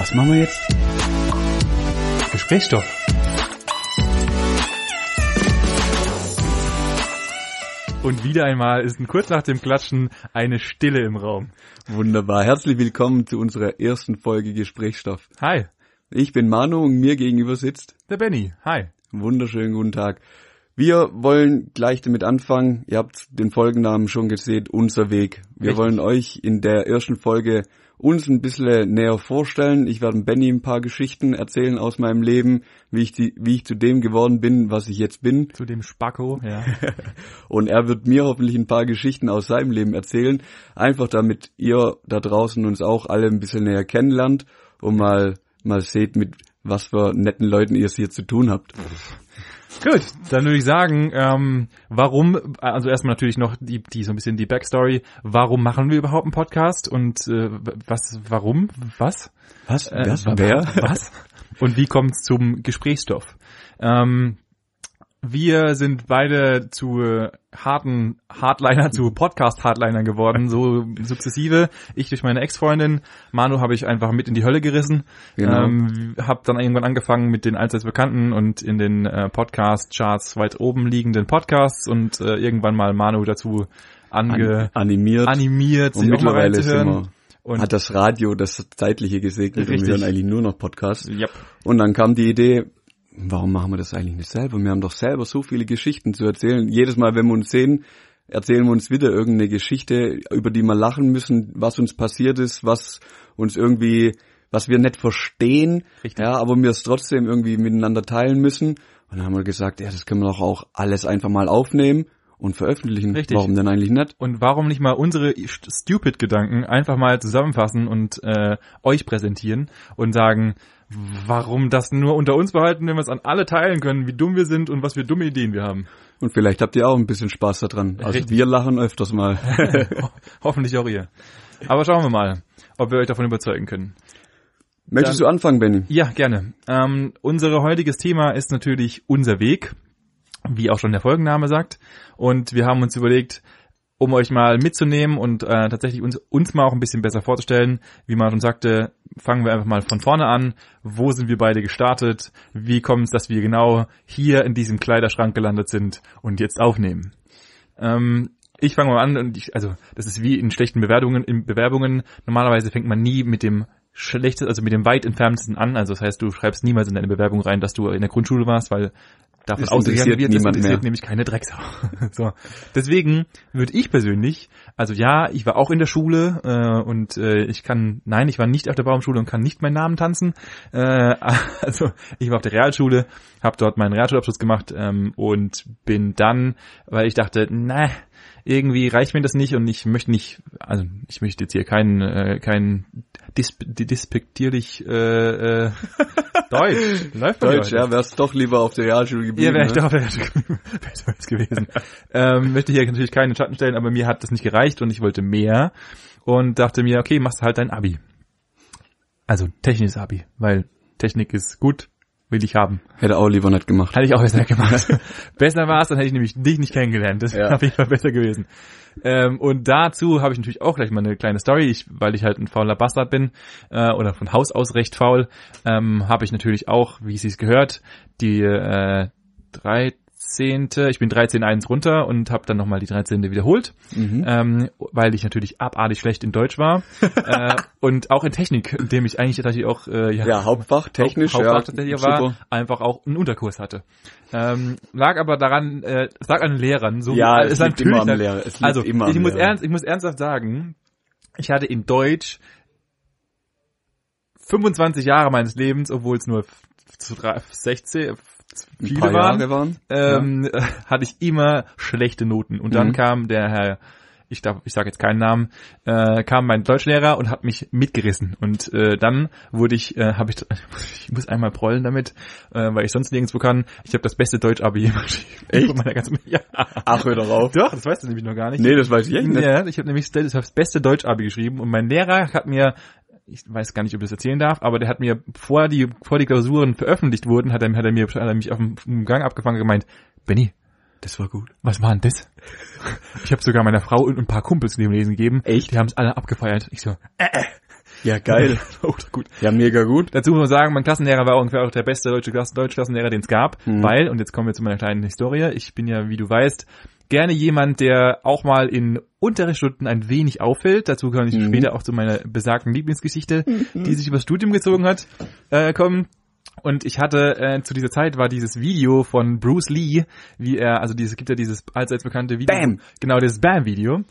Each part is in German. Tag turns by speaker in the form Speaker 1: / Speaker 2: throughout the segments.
Speaker 1: Was machen wir jetzt?
Speaker 2: Gesprächsstoff. Und wieder einmal ist kurz nach dem Klatschen eine Stille im Raum.
Speaker 1: Wunderbar. Herzlich willkommen zu unserer ersten Folge Gesprächsstoff.
Speaker 2: Hi,
Speaker 1: Ich bin Manu und mir gegenüber sitzt.
Speaker 2: der Benny. Hi.
Speaker 1: Wunderschönen guten Tag. Wir wollen gleich damit anfangen. Ihr habt den Folgennamen schon gesehen, unser Weg. Wir
Speaker 2: Richtig.
Speaker 1: wollen euch in der ersten Folge uns ein bisschen näher vorstellen. Ich werde Benny ein paar Geschichten erzählen aus meinem Leben, wie ich, die, wie ich zu dem geworden bin, was ich jetzt bin.
Speaker 2: Zu dem Spacko, ja.
Speaker 1: Und er wird mir hoffentlich ein paar Geschichten aus seinem Leben erzählen. Einfach damit ihr da draußen uns auch alle ein bisschen näher kennenlernt und mal, mal seht, mit was für netten Leuten ihr es hier zu tun habt.
Speaker 2: Gut, dann würde ich sagen, ähm, warum, also erstmal natürlich noch die, die so ein bisschen die Backstory, warum machen wir überhaupt einen Podcast und äh, was, warum, was?
Speaker 1: Was?
Speaker 2: Äh,
Speaker 1: Wer?
Speaker 2: Was? Und wie kommt es zum Gesprächsstoff? Ähm, wir sind beide zu äh, harten Hardliner, zu Podcast-Hardlinern geworden, so sukzessive. Ich durch meine Ex-Freundin, Manu habe ich einfach mit in die Hölle gerissen.
Speaker 1: Genau.
Speaker 2: Ähm, habe dann irgendwann angefangen mit den allseits bekannten und in den äh, Podcast-Charts weit oben liegenden Podcasts und äh, irgendwann mal Manu dazu ange
Speaker 1: An, animiert.
Speaker 2: animiert,
Speaker 1: und mittlerweile
Speaker 2: reinzuhören.
Speaker 1: wir,
Speaker 2: Und
Speaker 1: hat das Radio das Zeitliche gesegnet und
Speaker 2: Richtig.
Speaker 1: wir hören eigentlich nur noch Podcasts.
Speaker 2: Yep.
Speaker 1: Und dann kam die Idee, warum machen wir das eigentlich nicht selber? Wir haben doch selber so viele Geschichten zu erzählen. Jedes Mal, wenn wir uns sehen, erzählen wir uns wieder irgendeine Geschichte, über die wir lachen müssen, was uns passiert ist, was uns irgendwie, was wir nicht verstehen,
Speaker 2: Richtig.
Speaker 1: ja, aber wir es trotzdem irgendwie miteinander teilen müssen. Und dann haben wir gesagt, ja, das können wir doch auch alles einfach mal aufnehmen und veröffentlichen.
Speaker 2: Richtig.
Speaker 1: Warum denn eigentlich nicht?
Speaker 2: Und warum nicht mal unsere stupid Gedanken einfach mal zusammenfassen und äh, euch präsentieren und sagen, warum das nur unter uns behalten, wenn wir es an alle teilen können, wie dumm wir sind und was für dumme Ideen wir haben.
Speaker 1: Und vielleicht habt ihr auch ein bisschen Spaß daran. Also
Speaker 2: Richtig.
Speaker 1: wir lachen öfters mal.
Speaker 2: Hoffentlich auch ihr. Aber schauen wir mal, ob wir euch davon überzeugen können.
Speaker 1: Möchtest du anfangen, Benny?
Speaker 2: Ja, gerne. Ähm, unser heutiges Thema ist natürlich unser Weg, wie auch schon der Folgenname sagt. Und wir haben uns überlegt, um euch mal mitzunehmen und äh, tatsächlich uns, uns mal auch ein bisschen besser vorzustellen, wie man schon sagte, fangen wir einfach mal von vorne an. Wo sind wir beide gestartet? Wie kommt es, dass wir genau hier in diesem Kleiderschrank gelandet sind und jetzt aufnehmen? Ähm, ich fange mal an und ich, also das ist wie in schlechten Bewertungen, in Bewerbungen. Normalerweise fängt man nie mit dem schlechtesten, also mit dem weit entferntesten an. Also das heißt, du schreibst niemals in deine Bewerbung rein, dass du in der Grundschule warst, weil davon ausgegangen wird, das interessiert
Speaker 1: mehr.
Speaker 2: nämlich keine Drecksau. so. Deswegen würde ich persönlich, also ja, ich war auch in der Schule äh, und äh, ich kann, nein, ich war nicht auf der Baumschule und kann nicht meinen Namen tanzen. Äh, also ich war auf der Realschule, habe dort meinen Realschulabschluss gemacht ähm, und bin dann, weil ich dachte, na, irgendwie reicht mir das nicht und ich möchte nicht, also ich möchte jetzt hier keinen, äh, keinen dis dispektierlich äh, äh, Deutsch, läuft bei mir
Speaker 1: Deutsch, ja, wär's doch lieber auf der Realschule geblieben.
Speaker 2: Ja, wäre ich
Speaker 1: ne?
Speaker 2: doch wäre es gewesen. ähm, möchte hier natürlich keinen Schatten stellen, aber mir hat das nicht gereicht und ich wollte mehr und dachte mir, okay, machst halt dein Abi. Also technisches Abi, weil Technik ist gut, will ich haben.
Speaker 1: Hätte auch lieber nicht gemacht.
Speaker 2: Hätte ich auch besser gemacht. besser war es, dann hätte ich nämlich dich nicht kennengelernt. Das wäre auf jeden Fall besser gewesen. Ähm, und dazu habe ich natürlich auch gleich mal eine kleine Story, ich, weil ich halt ein fauler Bastard bin äh, oder von Haus aus recht faul, ähm, habe ich natürlich auch, wie es sich gehört, die äh, 13. Ich bin 13.1 runter und habe dann nochmal die 13. wiederholt,
Speaker 1: Mhm.
Speaker 2: ähm, weil ich natürlich abartig schlecht in Deutsch war äh, und auch in Technik, in dem ich eigentlich tatsächlich auch äh,
Speaker 1: Ja, Hauptfach, technisch,
Speaker 2: Hauptfach
Speaker 1: ja.
Speaker 2: tatsächlich war,
Speaker 1: super.
Speaker 2: einfach auch einen Unterkurs hatte. Ähm, lag aber daran, äh, es lag an den Lehrern. So
Speaker 1: Ja,
Speaker 2: wie,
Speaker 1: es
Speaker 2: ist
Speaker 1: liegt immer am Lehrer. Es
Speaker 2: Also ich muss
Speaker 1: Lehrer.
Speaker 2: ernst, ich muss ernsthaft sagen, ich hatte in Deutsch 25 Jahre meines Lebens, obwohl es nur f- zu drei- 16
Speaker 1: Ein
Speaker 2: viele waren,
Speaker 1: waren.
Speaker 2: ähm, hatte ich immer schlechte Noten. Und dann
Speaker 1: Mhm.
Speaker 2: kam der Herr, ich darf, ich sage jetzt keinen Namen, äh, kam mein Deutschlehrer und hat mich mitgerissen. Und äh, dann wurde ich, äh, habe ich, ich muss einmal prollen damit, äh, weil ich sonst nirgendwo kann. Ich habe das beste Deutsch-Abi jemals geschrieben.
Speaker 1: Echt?
Speaker 2: Von meiner ganzen, ja.
Speaker 1: Ach, hör doch auf.
Speaker 2: Doch, das weißt du nämlich noch gar nicht.
Speaker 1: Nee, das weiß ich echt nicht.
Speaker 2: Ja, ich habe nämlich das beste Deutsch-Abi geschrieben und mein Lehrer hat mir ich weiß gar nicht, ob ich das erzählen darf, aber der hat mir, bevor die, bevor die Klausuren veröffentlicht wurden, hat er, hat er mir, hat er mich auf dem, dem Gang abgefangen und gemeint, Benny,
Speaker 1: Das war gut.
Speaker 2: was war denn das? Ich habe sogar meiner Frau und ein paar Kumpels neben Lesen gegeben.
Speaker 1: Echt?
Speaker 2: Die haben es alle abgefeiert. Ich so, äh, äh.
Speaker 1: Ja, geil.
Speaker 2: oh, gut.
Speaker 1: Ja, mega gut.
Speaker 2: Dazu muss man sagen, mein Klassenlehrer war ungefähr auch der beste deutsche Klassen Deutschklassenlehrer, den es gab,
Speaker 1: Mhm.
Speaker 2: weil, und jetzt kommen wir zu meiner kleinen Historie, ich bin ja, wie du weißt, gerne jemand, der auch mal in Unterrichtsstunden ein wenig auffällt. Dazu kann ich
Speaker 1: Mhm.
Speaker 2: später auch zu meiner besagten Lieblingsgeschichte, die sich übers Studium gezogen hat, äh, kommen. Und ich hatte äh, zu dieser Zeit war dieses Video von Bruce Lee, wie er, also dieses gibt ja dieses allseits bekannte Video,
Speaker 1: Bam!
Speaker 2: genau dieses Bam-Video.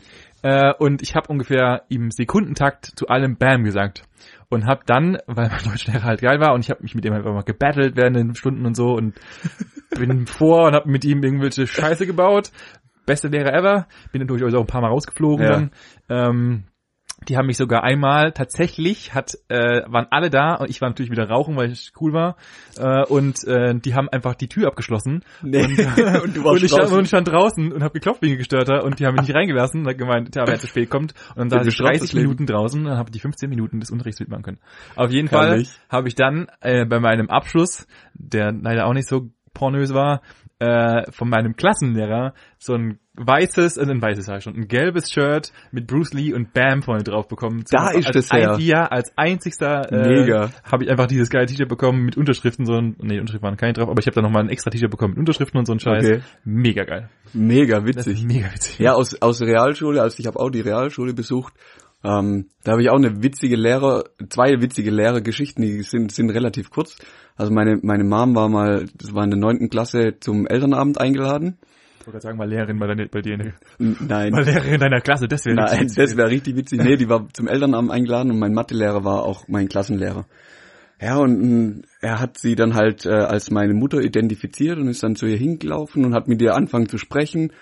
Speaker 2: Äh, und ich habe ungefähr im Sekundentakt zu allem Bam gesagt und habe dann, weil mein Deutschlehrer halt geil war und ich habe mich mit ihm einfach mal gebattelt während den Stunden und so und bin vor und habe mit ihm irgendwelche Scheiße gebaut. Beste Lehrer ever. Bin dann durchaus auch ein paar Mal rausgeflogen
Speaker 1: Ja.
Speaker 2: dann. Ähm, die haben mich sogar einmal tatsächlich hat äh, waren alle da und ich war natürlich wieder rauchen, weil ich cool war äh, und äh, die haben einfach die Tür abgeschlossen
Speaker 1: Nee.
Speaker 2: und,
Speaker 1: Und du warst
Speaker 2: und ich stand,
Speaker 1: draußen.
Speaker 2: und ich stand draußen und habe geklopft wegen gestörter und die haben mich nicht reingelassen und hat gemeint, ja, wer zu spät kommt und dann saß ich
Speaker 1: bestraft
Speaker 2: 30
Speaker 1: das Leben.
Speaker 2: Minuten draußen und dann habe ich die 15 Minuten des Unterrichts mitmachen können. Auf jeden Fall
Speaker 1: Herrlich.
Speaker 2: habe ich dann äh, bei meinem Abschluss, der leider auch nicht so pornös war, äh, von meinem Klassenlehrer so ein weißes, also ein weißes sag ich schon, ein gelbes Shirt mit Bruce Lee und Bam vorne drauf bekommen.
Speaker 1: Da
Speaker 2: als,
Speaker 1: ist das
Speaker 2: ein,
Speaker 1: her.
Speaker 2: Ja, als einzigster äh,
Speaker 1: Mega.
Speaker 2: habe ich einfach dieses geile T-Shirt bekommen mit Unterschriften, so ein, nee, Unterschriften waren keine drauf, aber ich habe dann nochmal ein extra T-Shirt bekommen mit Unterschriften und so ein Scheiß.
Speaker 1: Okay.
Speaker 2: Mega geil.
Speaker 1: Mega
Speaker 2: Das
Speaker 1: witzig.
Speaker 2: mega witzig.
Speaker 1: Ja, aus, aus Realschule, also ich habe auch die Realschule besucht. Ähm, da habe ich auch eine witzige Lehrer, zwei witzige Lehrergeschichten, die sind, sind relativ kurz. Also meine, meine Mom war mal, das war in der neunten Klasse zum Elternabend eingeladen.
Speaker 2: Ich wollte gerade sagen, mal Lehrerin bei, bei dir, in der-
Speaker 1: N- Nein.
Speaker 2: mal Lehrerin deiner Klasse, das wäre
Speaker 1: Nein,
Speaker 2: richtig
Speaker 1: das wäre richtig witzig. Nee, die war zum Elternabend eingeladen und mein Mathelehrer war auch mein Klassenlehrer. Ja, und mm, er hat sie dann halt äh, als meine Mutter identifiziert und ist dann zu ihr hingelaufen und hat mit ihr angefangen zu sprechen.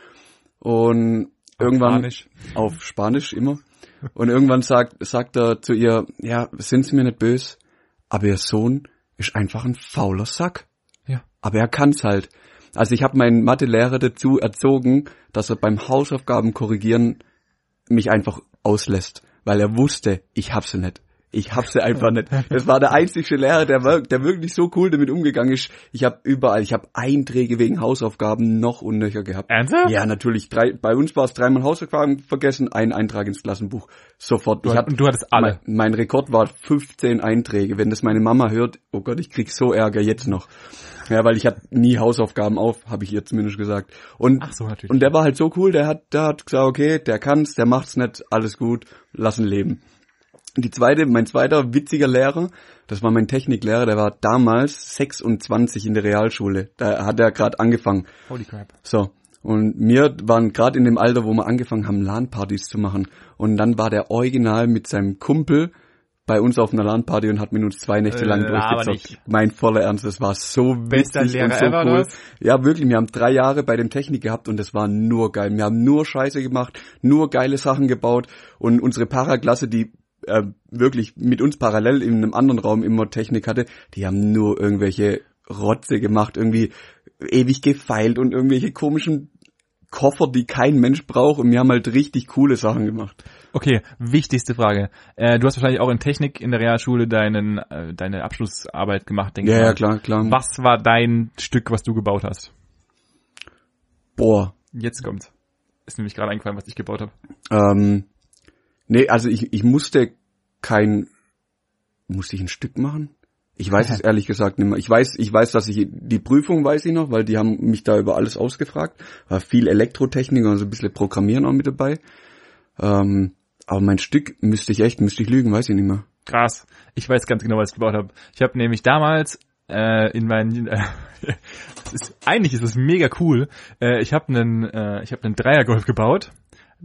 Speaker 1: Und irgendwann
Speaker 2: Spanisch.
Speaker 1: auf Spanisch immer. Und irgendwann sagt, sagt er zu ihr, ja, sind Sie mir nicht böse, aber Ihr Sohn ist einfach ein fauler Sack.
Speaker 2: Ja.
Speaker 1: Aber er kann's halt. Also ich habe meinen Mathelehrer dazu erzogen, dass er beim Hausaufgaben korrigieren mich einfach auslässt, weil er wusste, ich hab sie nicht. Ich hab sie einfach nicht. Das war der einzige Lehrer, der, der wirklich so cool damit umgegangen ist. Ich habe überall, ich habe Einträge wegen Hausaufgaben noch und nöcher gehabt.
Speaker 2: Ernsthaft?
Speaker 1: Ja, natürlich. Drei, bei uns war es dreimal Hausaufgaben vergessen, ein Eintrag ins Klassenbuch. Sofort.
Speaker 2: Du,
Speaker 1: ich
Speaker 2: hat- und du hattest alle.
Speaker 1: mein, mein Rekord war 15 Einträge. Wenn das meine Mama hört, oh Gott, ich krieg so Ärger jetzt noch. Ja, weil ich hatte nie Hausaufgaben auf, habe ich ihr zumindest gesagt. Und,
Speaker 2: Ach so, natürlich.
Speaker 1: und der war halt so cool, der hat, der hat gesagt, okay, der kann's, der macht's nicht, alles gut, lassen leben. Die zweite, mein zweiter witziger Lehrer, das war mein Techniklehrer, der war damals 26 in der Realschule. Da hat er gerade angefangen.
Speaker 2: Holy crap.
Speaker 1: So. Und wir waren gerade in dem Alter, wo wir angefangen haben, LAN-Partys zu machen. Und dann war der Original mit seinem Kumpel bei uns auf einer LAN-Party und hat mit uns zwei Nächte lang
Speaker 2: Laber
Speaker 1: durchgezockt. Mein voller Ernst, das war so
Speaker 2: Bester
Speaker 1: witzig
Speaker 2: Lehrer
Speaker 1: und so cool.
Speaker 2: was?
Speaker 1: Ja, wirklich, wir haben drei Jahre bei dem Technik gehabt und das war nur geil. Wir haben nur Scheiße gemacht, nur geile Sachen gebaut und unsere Paraklasse, die äh, wirklich mit uns parallel in einem anderen Raum immer Technik hatte, die haben nur irgendwelche Rotze gemacht, irgendwie ewig gefeilt und irgendwelche komischen Koffer, die kein Mensch braucht und wir haben halt richtig coole Sachen gemacht.
Speaker 2: Okay, wichtigste Frage. Äh, du hast wahrscheinlich auch in Technik in der Realschule deinen, äh, deine Abschlussarbeit gemacht, denke
Speaker 1: Ja,
Speaker 2: ich
Speaker 1: ja, klar, klar.
Speaker 2: Was war dein Stück, was du gebaut hast?
Speaker 1: Boah.
Speaker 2: Jetzt kommt's. Ist nämlich gerade eingefallen, was ich gebaut habe.
Speaker 1: Ähm, nee, also ich, ich musste kein, musste ich ein Stück machen? Ich weiß es ehrlich gesagt nicht mehr. Ich weiß, ich weiß, dass ich, die Prüfung weiß ich noch, weil die haben mich da über alles ausgefragt. War viel Elektrotechnik und so ein bisschen Programmieren auch mit dabei. Ähm, aber mein Stück müsste ich echt, müsste ich lügen, weiß ich nicht mehr.
Speaker 2: Krass. Ich weiß ganz genau, was ich gebaut habe. Ich habe nämlich damals äh, in meinen äh, ist, eigentlich ist es mega cool. Äh, ich habe einen äh, ich habe einen Dreiergolf gebaut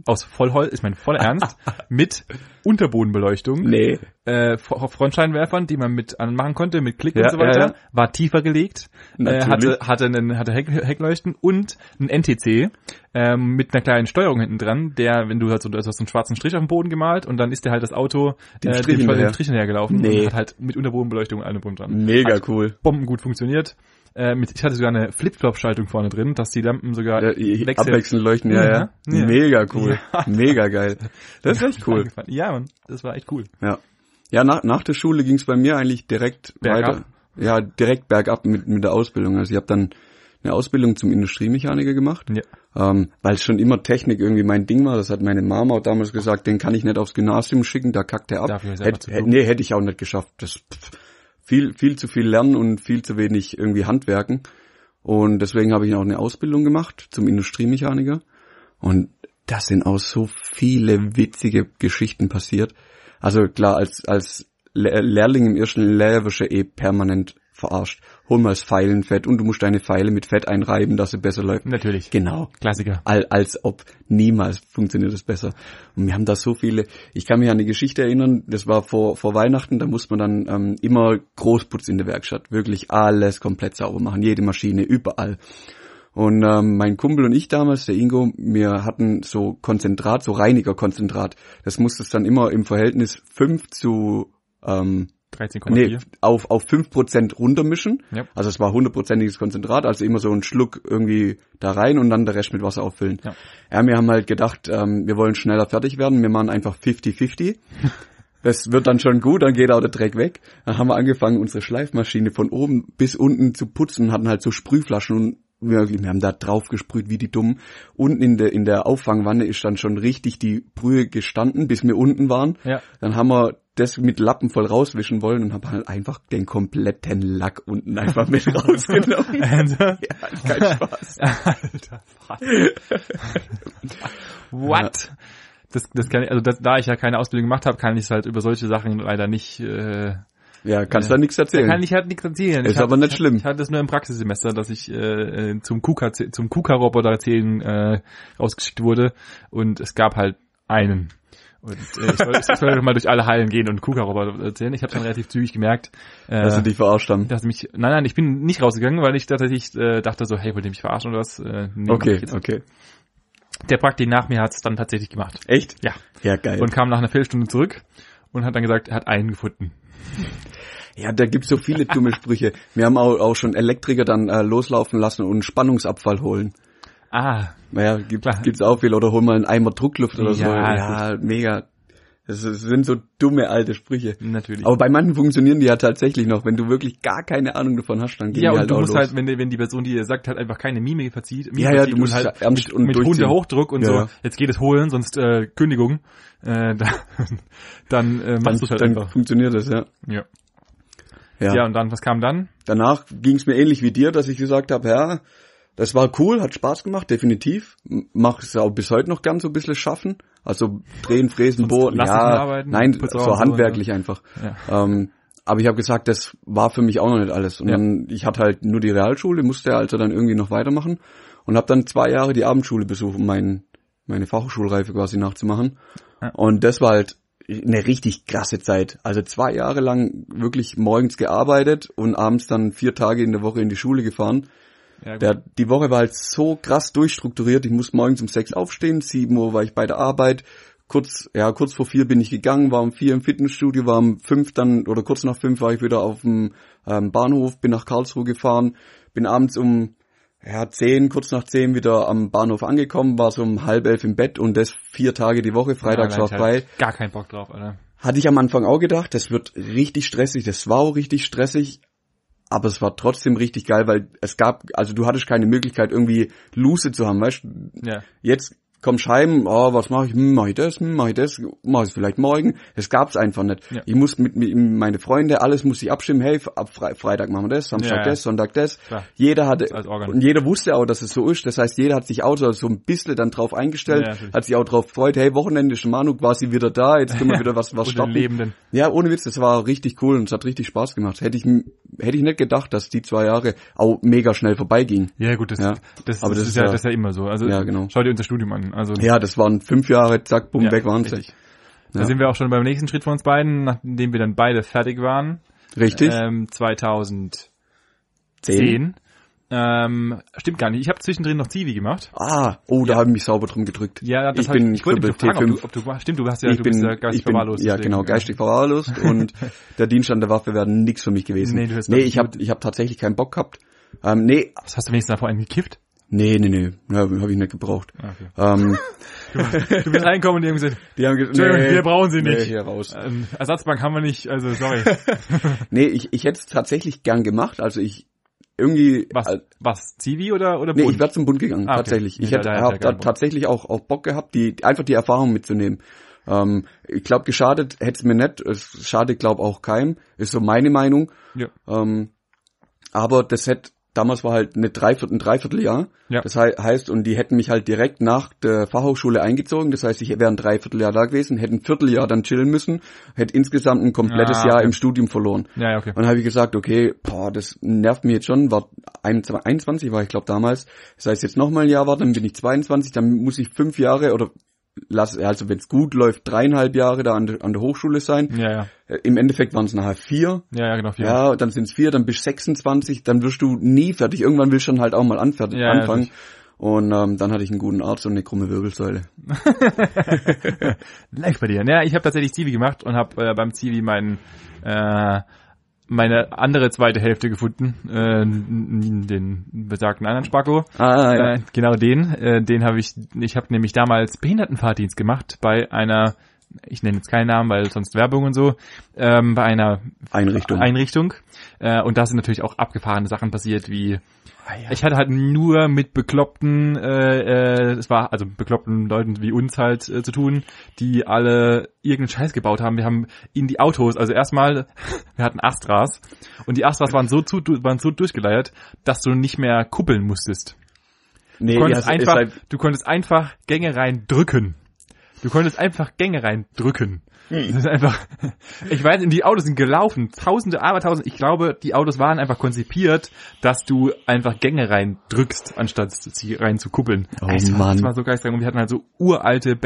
Speaker 2: aus Vollholz, ist mein voller Ernst, mit Unterbodenbeleuchtung,
Speaker 1: Nee.
Speaker 2: äh, Frontscheinwerfern, die man mit anmachen konnte, mit Klick
Speaker 1: Ja,
Speaker 2: und so weiter,
Speaker 1: ja, ja.
Speaker 2: war tiefer gelegt, äh, hatte hatte einen hatte Heck, Heckleuchten und ein NTC ähm, mit einer kleinen Steuerung hinten dran, der, wenn du halt so, du hast so einen schwarzen Strich auf dem Boden gemalt und dann ist der halt das Auto
Speaker 1: Den
Speaker 2: äh,
Speaker 1: Strich
Speaker 2: hinterhergelaufen
Speaker 1: Nee.
Speaker 2: und hat halt mit Unterbodenbeleuchtung allem drum dran.
Speaker 1: Mega
Speaker 2: Hat
Speaker 1: cool.
Speaker 2: Bomben gut funktioniert. Äh, mit, ich hatte sogar eine Flip-Flop-Schaltung vorne drin, dass die Lampen sogar
Speaker 1: Ja, abwechselnd leuchten, ja, ja.
Speaker 2: Ja.
Speaker 1: Mega cool.
Speaker 2: Ja.
Speaker 1: Mega geil. Das ist echt cool.
Speaker 2: Ja, Mann, das war echt cool.
Speaker 1: Ja. Ja, nach, nach der Schule ging es bei mir eigentlich direkt
Speaker 2: Bergab?
Speaker 1: weiter. Ja, direkt bergab mit, mit der Ausbildung. Also ich habe dann eine Ausbildung zum Industriemechaniker gemacht,
Speaker 2: Ja.
Speaker 1: ähm, weil schon immer Technik irgendwie mein Ding war. Das hat meine Mama auch damals gesagt, den kann ich nicht aufs Gymnasium schicken, da kackt er ab. Hätt, hätt, nee, hätte ich auch nicht geschafft. Das pff, viel, viel zu viel lernen und viel zu wenig irgendwie Handwerken. Und deswegen habe ich auch eine Ausbildung gemacht zum Industriemechaniker. Und da sind auch so viele witzige Geschichten passiert. Also klar, als, als Le- Lehrling im ersten Lehrjahr wirst du eh permanent verarscht. Hol mal das Pfeilenfett und du musst deine Pfeile mit Fett einreiben, dass sie besser läuft.
Speaker 2: Natürlich.
Speaker 1: Genau.
Speaker 2: Klassiker.
Speaker 1: Al, als ob niemals funktioniert es besser. Und wir haben da so viele, ich kann mich an eine Geschichte erinnern, das war vor, vor Weihnachten, da muss man dann ähm, immer Großputz in der Werkstatt, wirklich alles komplett sauber machen, jede Maschine, überall. Und ähm, mein Kumpel und ich damals, der Ingo, wir hatten so Konzentrat, so Reinigerkonzentrat. Das musste es dann immer im Verhältnis 5 zu ähm,
Speaker 2: 13,4.
Speaker 1: nee, auf, auf 5% runtermischen.
Speaker 2: Ja.
Speaker 1: Also es war hundertprozentiges Konzentrat, also immer so einen Schluck irgendwie da rein und dann der Rest mit Wasser auffüllen.
Speaker 2: Ja.
Speaker 1: Ja, wir haben halt gedacht, ähm, wir wollen schneller fertig werden, wir machen einfach 50-50. Das wird dann schon gut, dann geht auch der Dreck weg. Dann haben wir angefangen, unsere Schleifmaschine von oben bis unten zu putzen, hatten halt so Sprühflaschen und wir, wir haben da drauf gesprüht wie die Dummen. Unten in der, in der Auffangwanne ist dann schon richtig die Brühe gestanden, bis wir unten waren.
Speaker 2: Ja.
Speaker 1: Dann haben wir das mit Lappen voll rauswischen wollen und haben halt einfach den kompletten Lack unten einfach mit rausgenommen.
Speaker 2: Alter,
Speaker 1: ja, kein Spaß.
Speaker 2: Alter, was? What? Das, das kann ich, also das, da ich ja keine Ausbildung gemacht habe, kann ich es halt über solche Sachen leider nicht. Äh,
Speaker 1: Ja, kannst
Speaker 2: Ja.
Speaker 1: da nichts
Speaker 2: da
Speaker 1: erzählen.
Speaker 2: kann ich halt nichts erzählen.
Speaker 1: Ist
Speaker 2: hab-
Speaker 1: aber nicht
Speaker 2: ich,
Speaker 1: schlimm.
Speaker 2: Ich hatte das nur im Praxissemester, dass ich äh, äh, zum KUKA zum KUKA-Roboter erzählen äh, rausgeschickt wurde und es gab halt einen. Und äh, ich soll mal durch alle Hallen gehen und KUKA-Roboter erzählen. Ich habe dann relativ zügig gemerkt, äh,
Speaker 1: dass sie dich verarscht haben.
Speaker 2: dass mich, nein, nein, ich bin nicht rausgegangen, weil ich tatsächlich äh, dachte so, hey, wollt ihr mich verarschen oder was? Äh, nee,
Speaker 1: Okay, okay.
Speaker 2: Der Praktik nach mir hat es dann tatsächlich gemacht.
Speaker 1: Echt?
Speaker 2: Ja.
Speaker 1: Ja, geil.
Speaker 2: Und kam nach einer Viertelstunde zurück und hat dann gesagt, er hat einen gefunden.
Speaker 1: ja, da gibt's so viele dumme Sprüche. Wir haben auch, auch schon Elektriker dann äh, loslaufen lassen und Spannungsabfall holen.
Speaker 2: Ah,
Speaker 1: Naja, gibt,
Speaker 2: Klar.
Speaker 1: gibt's auch viel. Oder hol mal einen Eimer Druckluft oder so.
Speaker 2: Ja,
Speaker 1: Ja, mega. Das sind so dumme alte Sprüche.
Speaker 2: natürlich.
Speaker 1: Aber bei manchen funktionieren die ja tatsächlich noch. Wenn du wirklich gar keine Ahnung davon hast, dann gehen
Speaker 2: ja,
Speaker 1: die
Speaker 2: und
Speaker 1: halt
Speaker 2: du
Speaker 1: auch
Speaker 2: musst
Speaker 1: los.
Speaker 2: halt, wenn die, wenn die Person, die dir sagt, halt einfach keine Mimik verzieht, Mimik
Speaker 1: Ja, ja,
Speaker 2: verzieht
Speaker 1: du musst
Speaker 2: und
Speaker 1: es
Speaker 2: halt
Speaker 1: ernst
Speaker 2: mit,
Speaker 1: und
Speaker 2: mit
Speaker 1: durchziehen.
Speaker 2: Hundehochdruck und
Speaker 1: Ja,
Speaker 2: so,
Speaker 1: ja.
Speaker 2: jetzt geht es holen, sonst äh, Kündigung, äh, da, dann äh, machst du halt
Speaker 1: dann
Speaker 2: einfach.
Speaker 1: funktioniert das, ja.
Speaker 2: Ja.
Speaker 1: ja.
Speaker 2: ja, und dann, was kam dann?
Speaker 1: Danach ging's mir ähnlich wie dir, dass ich gesagt habe, ja, das war cool, hat Spaß gemacht, definitiv. Mach es auch bis heute noch gern so ein bisschen schaffen. Also drehen, fräsen, bohren, ja,
Speaker 2: arbeiten,
Speaker 1: nein, so handwerklich einfach.
Speaker 2: Ja.
Speaker 1: Ähm, aber ich habe gesagt, das war für mich auch noch nicht alles. Und
Speaker 2: Ja.
Speaker 1: dann, ich hatte halt nur die Realschule, musste also dann irgendwie noch weitermachen und habe dann zwei Jahre die Abendschule besucht, um mein, meine Fachhochschulreife quasi nachzumachen.
Speaker 2: Ja.
Speaker 1: Und das war halt eine richtig krasse Zeit. Also zwei Jahre lang wirklich morgens gearbeitet und abends dann vier Tage in der Woche in die Schule gefahren.
Speaker 2: Ja.
Speaker 1: Der, die Woche war halt so krass durchstrukturiert. Ich musste morgens um sechs aufstehen, sieben Uhr war ich bei der Arbeit. Kurz, ja, kurz vor vier bin ich gegangen, war um vier im Fitnessstudio, war um fünf dann, oder kurz nach fünf war ich wieder auf dem ähm, Bahnhof, bin nach Karlsruhe gefahren, bin abends um, ja, zehn, kurz nach zehn wieder am Bahnhof angekommen, war so um halb elf im Bett und das vier Tage die Woche, freitags
Speaker 2: Ja,
Speaker 1: war frei.
Speaker 2: halt Gar keinen Bock drauf, Alter.
Speaker 1: Hatte ich am Anfang auch gedacht, das wird richtig stressig, das war auch richtig stressig, aber es war trotzdem richtig geil, weil es gab, also du hattest keine Möglichkeit irgendwie Luce zu haben, weißt du,
Speaker 2: Ja.
Speaker 1: jetzt kommst heim, oh, was mache ich, hm, mach ich das, hm, mach ich das, mach ich es vielleicht morgen, das gab's einfach nicht.
Speaker 2: Ja.
Speaker 1: Ich muss mit, mit meine Freunde, alles muss ich abstimmen, hey, ab Fre Freitag machen wir das, Samstag
Speaker 2: Ja,
Speaker 1: das, Sonntag das.
Speaker 2: Klar.
Speaker 1: Jeder hatte, und jeder wusste auch, dass es so ist, das heißt, jeder hat sich auch so, so ein bisschen dann drauf eingestellt,
Speaker 2: Ja,
Speaker 1: hat sich auch drauf gefreut, hey, Wochenende ist Manu quasi wieder da, jetzt können wir wieder was, was starten. Ja, ohne Witz, das war richtig cool und es hat richtig Spaß gemacht. Hätte ich, hätte ich nicht gedacht, dass die zwei Jahre auch mega schnell vorbeigingen.
Speaker 2: Ja, gut, das,
Speaker 1: Ja.
Speaker 2: das,
Speaker 1: Aber
Speaker 2: das, ist ja, das ist ja immer so. Also,
Speaker 1: Ja, genau.
Speaker 2: schau dir unser Studium an. Also,
Speaker 1: Ja, das waren fünf Jahre, zack, bumm,
Speaker 2: Ja,
Speaker 1: weg waren sie.
Speaker 2: Da sind wir auch schon beim nächsten Schritt von uns beiden, nachdem wir dann beide fertig waren.
Speaker 1: Richtig?
Speaker 2: Ähm, 2010.
Speaker 1: Zehn.
Speaker 2: Ähm, stimmt gar nicht. Ich habe zwischendrin noch Zivi gemacht.
Speaker 1: Ah, oh, da habe ich mich sauber drum gedrückt.
Speaker 2: Ja, das
Speaker 1: ich bin
Speaker 2: ich wollte mich
Speaker 1: Triple
Speaker 2: fragen, ob
Speaker 1: T5.
Speaker 2: du, ob du, stimmt, du hast ja,
Speaker 1: ich
Speaker 2: du
Speaker 1: bin,
Speaker 2: bist ja geistig
Speaker 1: ich
Speaker 2: verwahrlost.
Speaker 1: ja
Speaker 2: deswegen,
Speaker 1: genau, geistig verwahrlost und der Dienst an der Waffe wäre nix für mich gewesen.
Speaker 2: Nee, du hast
Speaker 1: nee ich habe ich hab tatsächlich keinen Bock gehabt. Ähm, nee,
Speaker 2: Was hast du wenigstens davor einen gekifft?
Speaker 1: nee, nee, nee, ja, habe ich nicht gebraucht.
Speaker 2: Okay.
Speaker 1: Ähm,
Speaker 2: Du bist reingekommen und die haben gesagt,
Speaker 1: die haben gesagt,
Speaker 2: Entschuldigung, wir brauchen sie
Speaker 1: nee,
Speaker 2: nicht.
Speaker 1: hier raus.
Speaker 2: ähm, Ersatzbank haben wir nicht, also sorry.
Speaker 1: Nee, ich, ich hätte es tatsächlich gern gemacht. Also ich irgendwie
Speaker 2: Was,
Speaker 1: äh,
Speaker 2: was, Zivi oder, oder
Speaker 1: Nee,
Speaker 2: Bund?
Speaker 1: ich wäre zum Bund gegangen,
Speaker 2: Ah, okay.
Speaker 1: tatsächlich. Ich
Speaker 2: Ja,
Speaker 1: hätte hab da tatsächlich auch, auch Bock gehabt, die einfach die Erfahrung mitzunehmen. Ähm, ich glaube, geschadet hätte es mir nicht. Es schadet, glaube auch keinem. Ist so meine Meinung.
Speaker 2: Ja.
Speaker 1: Ähm, aber das hätte, damals war halt eine Dreiviertel, ein Dreivierteljahr.
Speaker 2: Ja.
Speaker 1: Das hei- heißt, und die hätten mich halt direkt nach der Fachhochschule eingezogen. Das heißt, ich wäre ein Dreivierteljahr da gewesen, hätte ein Vierteljahr dann chillen müssen, hätte insgesamt ein komplettes
Speaker 2: Ah,
Speaker 1: Jahr
Speaker 2: okay.
Speaker 1: im Studium verloren.
Speaker 2: Ja, ja, okay.
Speaker 1: Und dann habe ich gesagt, okay, boah, das nervt mich jetzt schon. War 21, 21 war ich glaube damals. Das heißt, jetzt nochmal ein Jahr warten, dann bin ich 22, dann muss ich fünf Jahre oder lass, also wenn es gut läuft, dreieinhalb Jahre da an, der- an der Hochschule sein.
Speaker 2: Ja, ja.
Speaker 1: Äh, Im Endeffekt waren es nachher vier.
Speaker 2: Ja, ja, genau. Vier.
Speaker 1: Ja, dann sind es vier, dann bist du 26, dann wirst du nie fertig. Irgendwann willst du dann halt auch mal anfertig,
Speaker 2: Ja, ja,
Speaker 1: anfangen. Und ähm, dann hatte ich einen guten Arzt und eine krumme Wirbelsäule.
Speaker 2: Live bei dir. Ja, ich habe tatsächlich Zivi gemacht und habe äh, beim Zivi meinen äh, meine andere zweite Hälfte gefunden, äh, den besagten anderen Spacko.
Speaker 1: Ah, ja.
Speaker 2: Äh, genau den, äh, den habe ich, ich habe nämlich damals Behindertenfahrdienst gemacht bei einer, ich nenne jetzt keinen Namen, weil sonst Werbung und so, ähm, bei einer
Speaker 1: Einrichtung.
Speaker 2: Einrichtung. Äh, und da sind natürlich auch abgefahrene Sachen passiert, wie ich hatte halt nur mit bekloppten, äh, äh, es war also bekloppten Leuten wie uns halt äh, zu tun, die alle irgendeinen Scheiß gebaut haben. Wir haben in die Autos, also erstmal, wir hatten Astras und die Astras waren so zu, waren so durchgeleiert, dass du nicht mehr kuppeln musstest.
Speaker 1: nee,
Speaker 2: Du konntest
Speaker 1: ja, es ist
Speaker 2: einfach,
Speaker 1: halt,
Speaker 2: du konntest einfach Gänge rein drücken. Du konntest einfach Gänge rein drücken.
Speaker 1: Hm.
Speaker 2: Das ist einfach, ich weiß, die Autos sind gelaufen, tausende, abertausende, ich glaube, die Autos waren einfach konzipiert, dass du einfach Gänge rein drückst, anstatt sie rein zu kuppeln.
Speaker 1: Oh
Speaker 2: das, war,
Speaker 1: Mann.
Speaker 2: das war so geistreich. Und wir hatten halt so uralte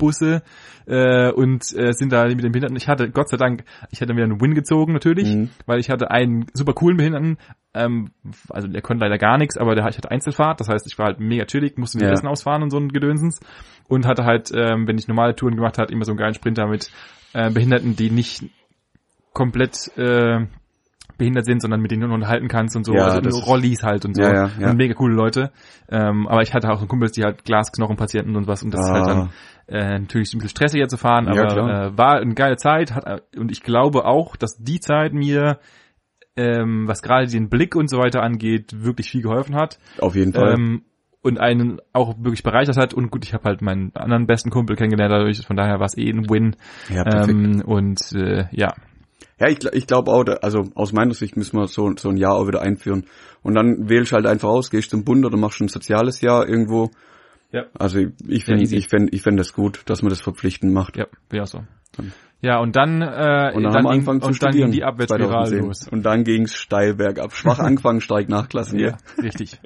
Speaker 2: Benz-Busse äh, und äh, sind da mit den Behinderten. Ich hatte, Gott sei Dank, ich hatte wieder einen Win gezogen natürlich,
Speaker 1: Mhm.
Speaker 2: weil ich hatte einen super coolen Behinderten, ähm, also der konnte leider gar nichts, aber der, ich hatte Einzelfahrt, das heißt, ich war halt mega chillig, musste mit
Speaker 1: Ja.
Speaker 2: Essen ausfahren und so ein Gedönsens und hatte halt, ähm, wenn ich normale Touren gemacht hat, immer so einen geilen Sprinter mit äh, Behinderten, die nicht komplett äh, behindert sind, sondern mit denen du unterhalten kannst und so,
Speaker 1: Ja,
Speaker 2: also Rollis halt und so.
Speaker 1: Ja, ja, ja.
Speaker 2: Und mega coole Leute. Ähm, aber ich hatte auch so Kumpels, die halt Glasknochenpatienten und was und das ist halt
Speaker 1: Ah.
Speaker 2: dann äh, natürlich ein bisschen stressiger zu fahren,
Speaker 1: Ja,
Speaker 2: aber
Speaker 1: klar.
Speaker 2: äh, war eine geile Zeit hat, und ich glaube auch, dass die Zeit mir ähm, was gerade den Blick und so weiter angeht, wirklich viel geholfen hat.
Speaker 1: auf jeden Fall.
Speaker 2: Ähm, und einen auch wirklich bereichert hat. Und gut, ich habe halt meinen anderen besten Kumpel kennengelernt dadurch, von daher war es eh ein Win.
Speaker 1: ja, perfekt.
Speaker 2: Ähm, und äh, ja,
Speaker 1: Ja, ich, ich glaube auch, also aus meiner Sicht müssen wir so, so ein Jahr auch wieder einführen. Und dann wählst halt einfach aus, gehst zum Bund oder machst ein soziales Jahr irgendwo.
Speaker 2: Ja.
Speaker 1: Also ich, ich finde ich fänd das gut, dass man das verpflichtend macht.
Speaker 2: ja, wäre so. Ja, und dann, äh,
Speaker 1: Und dann,
Speaker 2: dann ging, und dann ging die Abwärtsspirale
Speaker 1: 2010.
Speaker 2: los.
Speaker 1: Und dann ging's steil bergab. Schwach angefangen, steigt Nachklassen.
Speaker 2: Ja, richtig.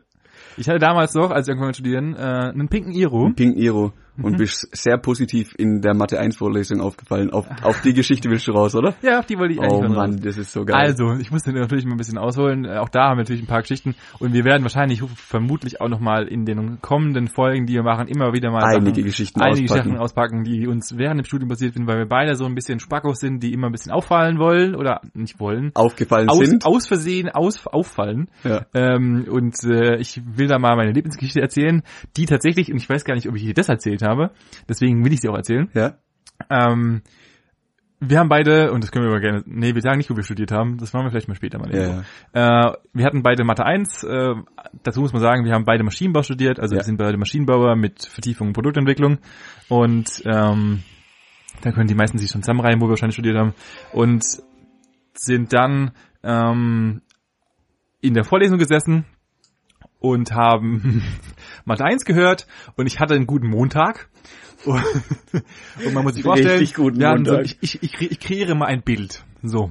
Speaker 2: Ich hatte damals noch, als ich angefangen mit studieren, äh, einen pinken Iro.
Speaker 1: Pink Iro.
Speaker 2: Mhm.
Speaker 1: Und bist sehr positiv in der Mathe 1 Vorlesung aufgefallen. Auf, auf die Geschichte willst du raus, oder?
Speaker 2: Ja, auf die wollte ich eigentlich
Speaker 1: Oh Mann,
Speaker 2: raus.
Speaker 1: das ist so geil.
Speaker 2: Also, ich musste natürlich mal ein bisschen ausholen. Äh, Auch da haben wir natürlich ein paar Geschichten. Und wir werden wahrscheinlich vermutlich auch nochmal in den kommenden Folgen, die wir machen, immer wieder mal
Speaker 1: einige
Speaker 2: Sachen,
Speaker 1: Geschichten
Speaker 2: einige
Speaker 1: auspacken.
Speaker 2: Sachen auspacken, die uns während dem Studium passiert sind, weil wir beide so ein bisschen Spackos sind, die immer ein bisschen auffallen wollen oder nicht wollen.
Speaker 1: aufgefallen
Speaker 2: Aus,
Speaker 1: sind.
Speaker 2: aus Versehen aus, auffallen.
Speaker 1: Ja.
Speaker 2: Ähm, und äh, ich will da mal meine Lieblingsgeschichte erzählen, die tatsächlich, und ich weiß gar nicht, ob ich dir das erzählt habe, deswegen will ich sie auch erzählen.
Speaker 1: Ja.
Speaker 2: Ähm, wir haben beide, und das können wir aber gerne, nee, wir sagen nicht, wo wir studiert haben, das machen wir vielleicht mal später mal.
Speaker 1: Ja.
Speaker 2: Äh, wir hatten beide Mathe 1, äh, dazu muss man sagen, wir haben beide Maschinenbau studiert, also
Speaker 1: Ja.
Speaker 2: wir sind beide Maschinenbauer mit Vertiefung in Produktentwicklung und ähm, da können die meisten sich schon zusammenreihen, wo wir wahrscheinlich studiert haben und sind dann ähm, in der Vorlesung gesessen und haben Mathe 1 gehört und ich hatte einen guten Montag. Und, und man muss sich vorstellen,
Speaker 1: Richtig guten
Speaker 2: so,
Speaker 1: Montag.
Speaker 2: ich, ich, ich, ich kreiere mal ein Bild. So,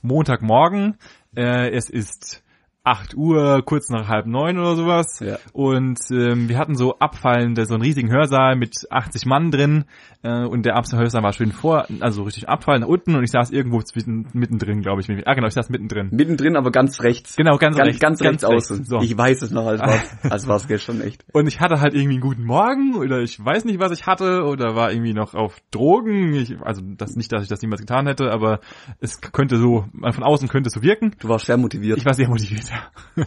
Speaker 2: Montagmorgen, äh, es ist 8 Uhr, kurz nach halb neun oder sowas.
Speaker 1: Ja.
Speaker 2: Und ähm, wir hatten so abfallende, so einen riesigen Hörsaal mit 80 Mann drin. Äh, und der Hörsaal war schön vor, also richtig abfallen nach unten. Und ich saß irgendwo zwischen, mittendrin, glaube ich. Ah, genau, ich saß mittendrin.
Speaker 1: Mittendrin, aber ganz rechts.
Speaker 2: Genau, ganz,
Speaker 1: Ganz,
Speaker 2: rechts.
Speaker 1: ganz rechts außen.
Speaker 2: So.
Speaker 1: Ich weiß es noch, als war als war's gestern echt.
Speaker 2: Und ich hatte halt irgendwie einen guten Morgen oder ich weiß nicht, was ich hatte oder war irgendwie noch auf Drogen. Ich, also das nicht, dass ich das niemals getan hätte, aber es könnte so, von außen könnte es so wirken.
Speaker 1: Du warst sehr motiviert.
Speaker 2: Ich war sehr motiviert. Ja.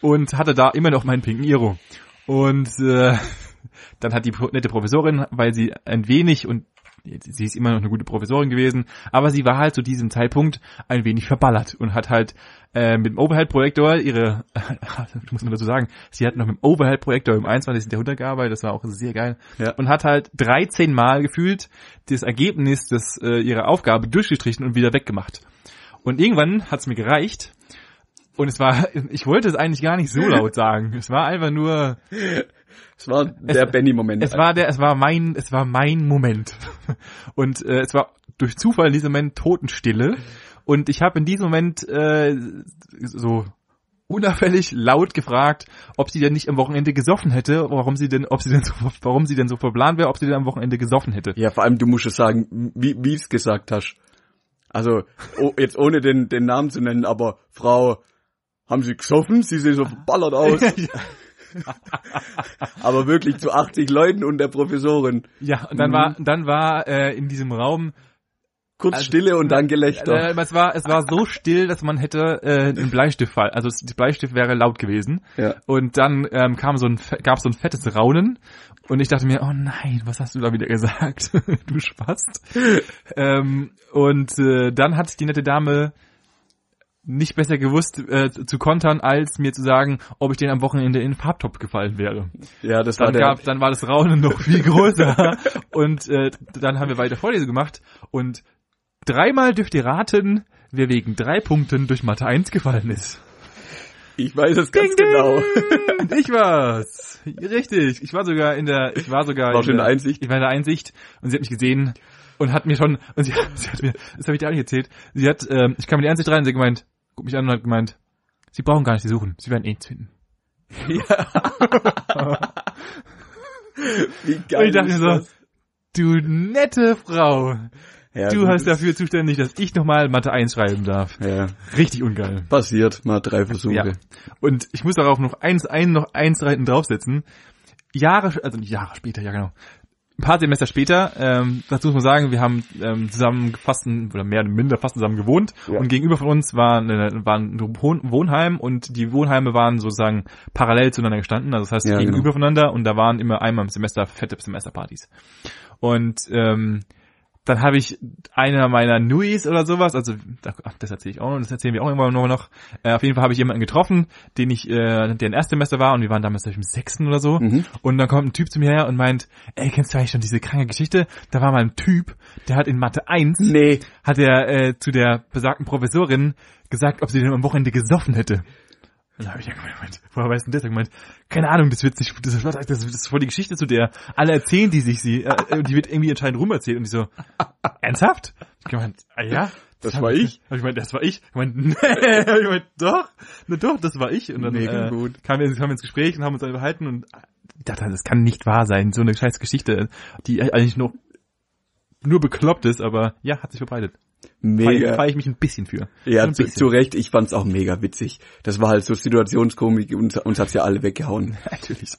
Speaker 2: Und hatte da immer noch meinen pinken Iro. Und äh, dann hat die nette Professorin, weil sie ein wenig und sie ist immer noch eine gute Professorin gewesen, aber sie war halt zu diesem Zeitpunkt ein wenig verballert und hat halt äh, mit dem Overhead-Projektor ihre, muss man dazu sagen, sie hat noch mit dem Overhead-Projektor im 21. Jahrhundert gearbeitet, das war auch sehr geil,
Speaker 1: Ja.
Speaker 2: und hat halt 13 Mal gefühlt das Ergebnis des, äh, ihrer Aufgabe durchgestrichen und wieder weggemacht. Und irgendwann hat es mir gereicht. Und es war, ich wollte es eigentlich gar nicht so laut sagen. Es war einfach nur,
Speaker 1: Es war der Benny-Moment.
Speaker 2: es war der, es war mein, es war mein Moment. Und äh, es war durch Zufall in diesem Moment Totenstille. Und ich habe in diesem Moment äh, so unauffällig laut gefragt, ob sie denn nicht am Wochenende gesoffen hätte, warum sie denn, ob sie denn so, warum sie denn so verplant wäre, ob sie denn am Wochenende gesoffen hätte.
Speaker 1: Ja, vor allem, du musst es sagen, wie wie es gesagt hast. Also, oh, jetzt ohne den, den Namen zu nennen, aber Frau, haben Sie gesoffen? Sie sehen so verballert aus. aber wirklich zu 80 Leuten und der Professorin.
Speaker 2: Ja, und dann war, dann war äh, in diesem Raum
Speaker 1: Kurz
Speaker 2: Also,
Speaker 1: Stille und dann Gelächter.
Speaker 2: Äh, es war es war so still, dass man hätte äh, einen Bleistift fall, also der Bleistift wäre laut gewesen.
Speaker 1: Ja.
Speaker 2: Und dann ähm, kam so ein gab so ein fettes Raunen und ich dachte mir, oh nein, was hast du da wieder gesagt, du Spast. ähm, und äh, dann hat die nette Dame nicht besser gewusst äh, zu kontern, als mir zu sagen, ob ich den am Wochenende in den Farbtopf gefallen wäre.
Speaker 1: ja, das war
Speaker 2: Dann,
Speaker 1: der.
Speaker 2: gab, dann war das Raunen noch viel größer und äh, dann haben wir weiter Vorlesung gemacht und dreimal dürft ihr raten, wer wegen drei Punkten durch Mathe 1 gefallen ist.
Speaker 1: ich weiß es ganz
Speaker 2: Ding, ding.
Speaker 1: genau.
Speaker 2: Ich war's. Richtig. Ich war sogar in der, ich war sogar
Speaker 1: War schon in der Einsicht?
Speaker 2: Ich war in der Einsicht und sie hat mich gesehen und hat mir schon, und sie, sie hat mir, das habe ich dir auch nicht erzählt, sie hat, ähm, ich kam in die Einsicht rein und sie hat gemeint, guck mich an und hat gemeint, sie brauchen gar nicht sie suchen, sie werden eh nichts finden.
Speaker 1: Wie
Speaker 2: Und
Speaker 1: geil
Speaker 2: ich dachte mir so, du nette Frau,
Speaker 1: Ja,
Speaker 2: du hast dafür zuständig, dass ich nochmal Mathe 1 schreiben darf.
Speaker 1: Ja,
Speaker 2: Richtig ungeil.
Speaker 1: passiert. Mal drei Versuche.
Speaker 2: Ja. Und ich muss darauf noch eins, ein, noch eins Seiten draufsetzen. Jahre, also nicht Jahre später, ja genau. Ein paar Semester später, ähm, dazu muss man sagen, wir haben ähm, zusammen fast ein, oder mehr oder minder fast zusammen gewohnt
Speaker 1: Ja.
Speaker 2: und gegenüber von uns war, eine, war ein Wohn Wohnheim und die Wohnheime waren sozusagen parallel zueinander gestanden, also das heißt
Speaker 1: Ja,
Speaker 2: gegenüber
Speaker 1: genau.
Speaker 2: voneinander und da waren immer einmal im Semester fette Semesterpartys. Und ähm, dann habe ich einer meiner Nuis oder sowas, also das erzähle ich auch noch, das erzählen wir auch irgendwann noch. noch. Äh, auf jeden Fall habe ich jemanden getroffen, den ich, äh, der ein Erstsemester war und wir waren damals ich, im sechsten oder so.
Speaker 1: Mhm.
Speaker 2: Und dann kommt ein Typ zu mir her und meint, ey, kennst du eigentlich schon diese kranke Geschichte? Da war mal ein Typ, der hat in Mathe 1,
Speaker 1: Nee.
Speaker 2: hat er äh, zu der besagten Professorin gesagt, ob sie denn am Wochenende gesoffen hätte. Und dann habe ich ja gemeint, woher weißt du denn das? Er gemeint, keine Ahnung, das wird nicht, das ist, das ist voll die Geschichte zu der, alle erzählen die sich sie, äh, die wird irgendwie anscheinend rumerzählt und ich so, ernsthaft? Ich gemeint, ah ja?
Speaker 1: Das war ich?
Speaker 2: Hab ich gemeint, das war ich? Ich gemeint, nee, ich gemeint, doch, na doch, das war ich. Und dann
Speaker 1: Mega
Speaker 2: äh,
Speaker 1: gut.
Speaker 2: kamen wir, kamen wir ins Gespräch und haben uns dann unterhalten und ich dachte, das kann nicht wahr sein, so eine scheiß Geschichte, die eigentlich noch nur bekloppt ist, aber ja, hat sich verbreitet.
Speaker 1: Mega.
Speaker 2: Feiere ich mich ein bisschen für.
Speaker 1: Ja,
Speaker 2: Ein
Speaker 1: zu,
Speaker 2: bisschen.
Speaker 1: zu Recht, ich fand's auch mega witzig. Das war halt so Situationskomik, uns, uns hat's ja alle weggehauen.
Speaker 2: Natürlich.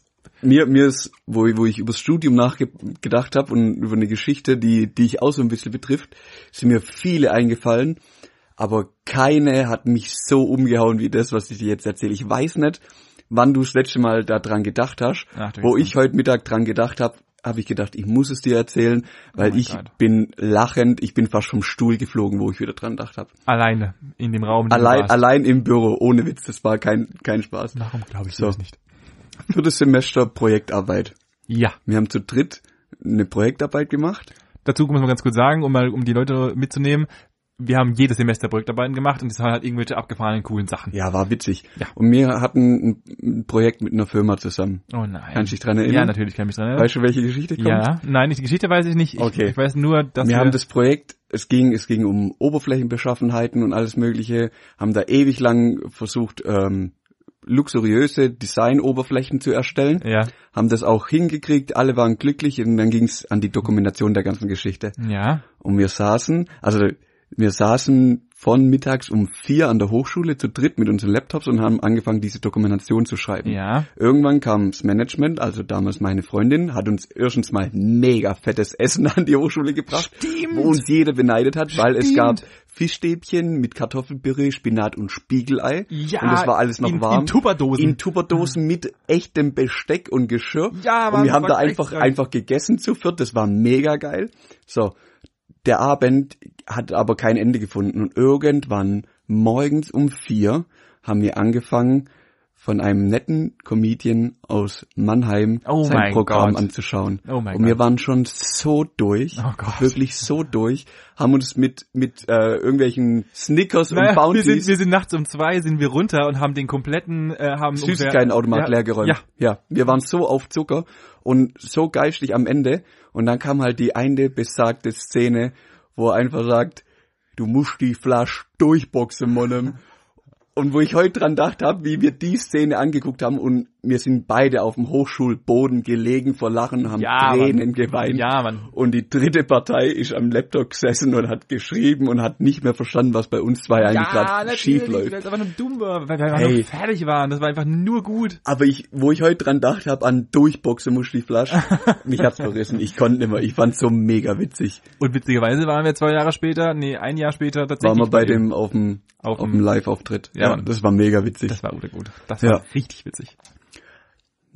Speaker 1: Mir, mir ist, wo, wo ich übers Studium nachgedacht habe und über eine Geschichte, die, die ich auch so ein bisschen betrifft, sind mir viele eingefallen, aber keine hat mich so umgehauen wie das, was ich dir jetzt erzähle. Ich weiß nicht, wann du das letzte Mal daran gedacht hast.
Speaker 2: Ach,
Speaker 1: wo ich heute Mittag dran gedacht habe, habe ich gedacht, ich muss es dir erzählen, weil
Speaker 2: Oh
Speaker 1: ich
Speaker 2: Gott.
Speaker 1: bin lachend, ich bin fast vom Stuhl geflogen, wo ich wieder dran gedacht habe.
Speaker 2: Alleine in dem Raum.
Speaker 1: Allein, allein im Büro, ohne Witz, das war kein, kein Spaß.
Speaker 2: Warum glaube ich
Speaker 1: So.
Speaker 2: das nicht?
Speaker 1: Viertes Semester Projektarbeit.
Speaker 2: Ja.
Speaker 1: Wir haben zu dritt eine Projektarbeit gemacht.
Speaker 2: Dazu muss man ganz kurz sagen, um mal um die Leute mitzunehmen. Wir haben jedes Semester Projektarbeiten gemacht und das waren halt irgendwelche abgefahrenen coolen Sachen.
Speaker 1: Ja, war witzig.
Speaker 2: Ja.
Speaker 1: Und wir hatten ein, Projekt mit einer Firma zusammen.
Speaker 2: Oh nein.
Speaker 1: Kannst du dich dran erinnern?
Speaker 2: Ja, natürlich kann ich mich dran erinnern.
Speaker 1: Weißt du, welche Geschichte kommt?
Speaker 2: ja, nein, die Geschichte weiß ich nicht. Ich,
Speaker 1: Okay.
Speaker 2: ich weiß nur, dass
Speaker 1: wir haben das Projekt, es ging, es ging um Oberflächenbeschaffenheiten und alles Mögliche, haben da ewig lang versucht, ähm, luxuriöse Design-Oberflächen zu erstellen,
Speaker 2: ja,
Speaker 1: haben das auch hingekriegt, alle waren glücklich und dann ging es an die Dokumentation der ganzen Geschichte.
Speaker 2: ja,
Speaker 1: Und wir saßen, also wir saßen von mittags um vier an der Hochschule zu dritt mit unseren Laptops und haben angefangen, diese Dokumentation zu schreiben.
Speaker 2: Ja.
Speaker 1: Irgendwann kam das Management, also damals meine Freundin, hat uns erstens mal mega fettes Essen an die Hochschule gebracht,
Speaker 2: Stimmt.
Speaker 1: wo uns jeder beneidet hat, weil es gab Fischstäbchen mit Kartoffelpüree, Spinat und Spiegelei.
Speaker 2: Ja,
Speaker 1: und das war alles noch
Speaker 2: in-
Speaker 1: warm.
Speaker 2: in Tupperdosen.
Speaker 1: In Tupperdosen mit echtem Besteck und Geschirr.
Speaker 2: Ja,
Speaker 1: und
Speaker 2: Mann,
Speaker 1: wir haben da einfach, einfach gegessen zu viert. Das war mega geil. So. Der Abend hat aber kein Ende gefunden. Und irgendwann morgens um vier haben wir angefangen, von einem netten Comedian aus Mannheim
Speaker 2: Oh
Speaker 1: sein Programm
Speaker 2: Gott.
Speaker 1: anzuschauen.
Speaker 2: Oh mein
Speaker 1: und wir
Speaker 2: Gott.
Speaker 1: waren schon so durch,
Speaker 2: Oh
Speaker 1: wirklich so durch, haben uns mit mit äh, irgendwelchen Snickers
Speaker 2: Naja,
Speaker 1: und
Speaker 2: wir
Speaker 1: Bounties
Speaker 2: sind, wir sind nachts um zwei, sind wir runter und haben den kompletten, äh, haben
Speaker 1: Süßigkeitenautomat
Speaker 2: ungefähr-
Speaker 1: leer geräumt.
Speaker 2: Ja,
Speaker 1: ja, wir waren so auf Zucker und so geistig am Ende. Und dann kam halt die eine besagte Szene, wo er einfach sagt, du musst die Flasche durchboxen, Monem. Und wo ich heute dran gedacht habe, wie wir die Szene angeguckt haben und wir sind beide auf dem Hochschulboden gelegen vor Lachen, haben
Speaker 2: Ja,
Speaker 1: Tränen
Speaker 2: Mann.
Speaker 1: geweint.
Speaker 2: Ja, Mann.
Speaker 1: Und die dritte Partei ist am Laptop gesessen und hat geschrieben und hat nicht mehr verstanden, was bei uns zwei eigentlich gerade schief läuft.
Speaker 2: weil es einfach nur dumm war, weil wir einfach
Speaker 1: Hey.
Speaker 2: nur fertig waren. Das war einfach nur gut.
Speaker 1: Aber ich, wo ich heute dran gedacht habe, an Durchboxen muss die Flasche, mich hat's verrissen. Ich konnte nicht mehr. Ich fand's so mega witzig.
Speaker 2: Und witzigerweise waren wir zwei Jahre später, nee, ein Jahr später tatsächlich.
Speaker 1: Waren wir bei
Speaker 2: dem-
Speaker 1: auf dem,
Speaker 2: Auf dem-
Speaker 1: Live-Auftritt.
Speaker 2: Ja,
Speaker 1: Ja,
Speaker 2: Mann.
Speaker 1: das war mega witzig.
Speaker 2: Das war gut, gut. Das
Speaker 1: Ja.
Speaker 2: war richtig witzig.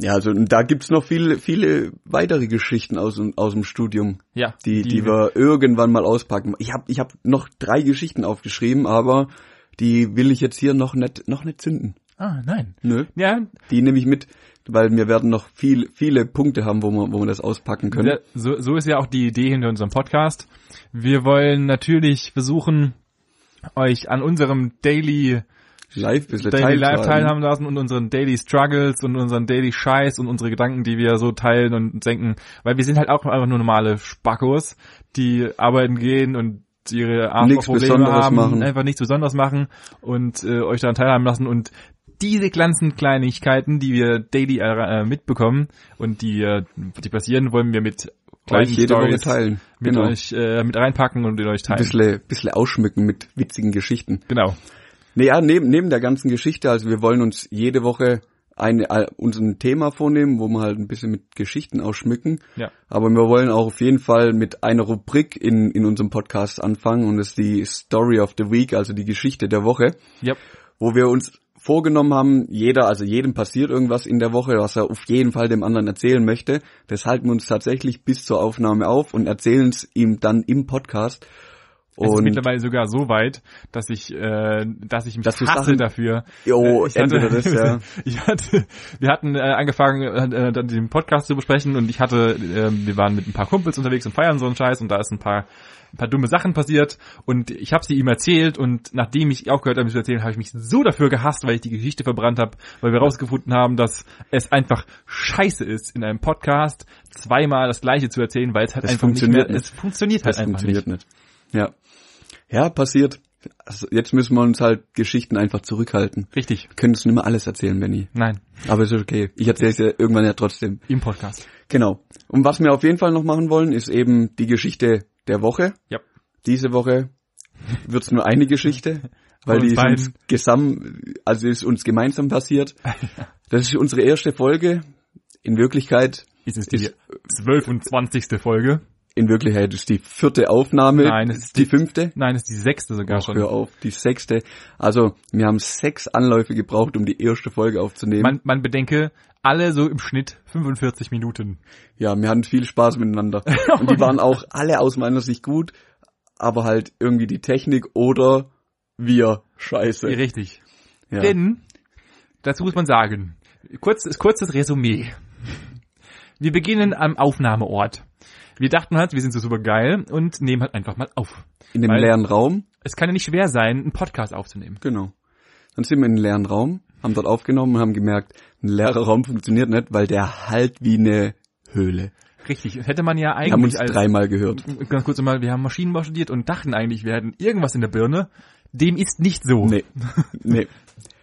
Speaker 1: Ja, also da gibt's noch viele, viele weitere Geschichten aus, dem- aus dem Studium,
Speaker 2: Ja.
Speaker 1: die, die, wir irgendwann mal auspacken. Ich habe ich hab noch drei Geschichten aufgeschrieben, aber die will ich jetzt hier noch nicht, noch nicht zünden.
Speaker 2: Ah, nein.
Speaker 1: Nö.
Speaker 2: Ja,
Speaker 1: Die nehme ich mit, weil wir werden noch viel, viele Punkte haben, wo wir, wo wir das auspacken können.
Speaker 2: Ja, so, so ist ja auch die Idee hinter unserem Podcast. Wir wollen natürlich versuchen, euch an unserem Daily,
Speaker 1: Live, bisschen
Speaker 2: Daily
Speaker 1: teilzuhaben.
Speaker 2: teilhaben lassen und unseren Daily Struggles und unseren Daily Scheiß und unsere Gedanken, die wir so teilen und denken, weil wir sind halt auch einfach nur normale Spackos, die arbeiten gehen und ihre
Speaker 1: Nichts
Speaker 2: Arschlochprobleme
Speaker 1: Besonderes
Speaker 2: haben,
Speaker 1: machen.
Speaker 2: einfach nichts Besonderes machen und äh, euch daran teilhaben lassen und diese ganzen Kleinigkeiten, die wir daily äh, mitbekommen und die, äh, die passieren, wollen wir mit kleinen Stories
Speaker 1: teilen.
Speaker 2: mit
Speaker 1: genau.
Speaker 2: euch äh, mit reinpacken und mit euch
Speaker 1: Ein
Speaker 2: teilen.
Speaker 1: bisschen, bisschen ausschmücken mit witzigen Geschichten.
Speaker 2: Genau.
Speaker 1: Nee, ja, neben, neben der ganzen Geschichte, also wir wollen uns jede Woche eine, äh, uns ein Thema vornehmen, wo wir halt ein bisschen mit Geschichten ausschmücken.
Speaker 2: Ja.
Speaker 1: Aber wir wollen auch auf jeden Fall mit einer Rubrik in, in unserem Podcast anfangen und das ist die Story of the Week, also die Geschichte der Woche,
Speaker 2: Yep.
Speaker 1: wo wir uns vorgenommen haben, jeder, also jedem passiert irgendwas in der Woche, was er auf jeden Fall dem anderen erzählen möchte. Das halten wir uns tatsächlich bis zur Aufnahme auf und erzählen es ihm dann im Podcast.
Speaker 2: Es ist
Speaker 1: Und
Speaker 2: mittlerweile sogar so weit, dass ich, äh, dass ich mich
Speaker 1: Dass
Speaker 2: hasse
Speaker 1: Sachen-
Speaker 2: dafür.
Speaker 1: Jo,
Speaker 2: Äh, ich
Speaker 1: entweder das, ja.
Speaker 2: ich hatte, wir hatten äh, angefangen, äh, dann den Podcast zu besprechen und ich hatte, äh, wir waren mit ein paar Kumpels unterwegs und feiern so einen Scheiß und da ist ein paar, ein paar dumme Sachen passiert und ich habe sie ihm erzählt und nachdem ich aufgehört habe, sie zu erzählen, habe ich mich so dafür gehasst, weil ich die Geschichte verbrannt habe, weil wir rausgefunden haben, dass es einfach scheiße ist, in einem Podcast zweimal das Gleiche zu erzählen, weil es halt
Speaker 1: Das
Speaker 2: einfach nicht
Speaker 1: funktioniert
Speaker 2: mehr,
Speaker 1: nicht.
Speaker 2: es funktioniert halt
Speaker 1: Das
Speaker 2: einfach
Speaker 1: funktioniert
Speaker 2: nicht.
Speaker 1: nicht. Ja. Ja, passiert. Also jetzt müssen wir uns halt Geschichten einfach zurückhalten.
Speaker 2: Richtig.
Speaker 1: Wir können uns nicht mehr alles erzählen, Benny.
Speaker 2: Nein,
Speaker 1: Aber ist okay. Ich erzähle es ja irgendwann ja trotzdem.
Speaker 2: im Podcast.
Speaker 1: Genau. Und was wir auf jeden Fall noch machen wollen, ist eben die Geschichte der Woche.
Speaker 2: Ja.
Speaker 1: Diese Woche wird's nur eine Geschichte, weil die
Speaker 2: uns
Speaker 1: ist uns gesam, also ist uns gemeinsam passiert. Das ist unsere erste Folge. In Wirklichkeit,
Speaker 2: Ist es die
Speaker 1: Ist-
Speaker 2: 12. Folge?
Speaker 1: In Wirklichkeit ist die vierte Aufnahme.
Speaker 2: Nein, es ist
Speaker 1: die fünfte.
Speaker 2: Nein, es ist die sechste sogar
Speaker 1: Ach,
Speaker 2: schon.
Speaker 1: hör auf, die sechste. Also, wir haben sechs Anläufe gebraucht, um die erste Folge aufzunehmen.
Speaker 2: Man, man bedenke, alle so im Schnitt 45 Minuten.
Speaker 1: ja, wir hatten viel Spaß miteinander. Und die waren auch alle aus meiner Sicht gut, aber halt irgendwie die Technik oder wir scheiße.
Speaker 2: Richtig.
Speaker 1: Ja.
Speaker 2: Denn, dazu muss man sagen, kurz, kurzes Resümee. Wir beginnen am Aufnahmeort. Wir dachten halt, wir sind so super geil und nehmen halt einfach mal auf.
Speaker 1: In dem
Speaker 2: Weil-
Speaker 1: leeren Raum,
Speaker 2: Es kann ja nicht schwer sein, einen Podcast aufzunehmen.
Speaker 1: genau. Dann sind wir in den leeren Raum, haben dort aufgenommen und haben gemerkt, ein leerer Raum funktioniert nicht, weil der halt wie eine Höhle.
Speaker 2: Richtig. Das hätte man ja
Speaker 1: Wir haben uns
Speaker 2: eigentlich als,
Speaker 1: dreimal gehört.
Speaker 2: ganz kurz mal, wir haben Maschinenbau studiert und dachten eigentlich, wir hätten irgendwas in der Birne. Dem ist nicht so.
Speaker 1: Nee, nee.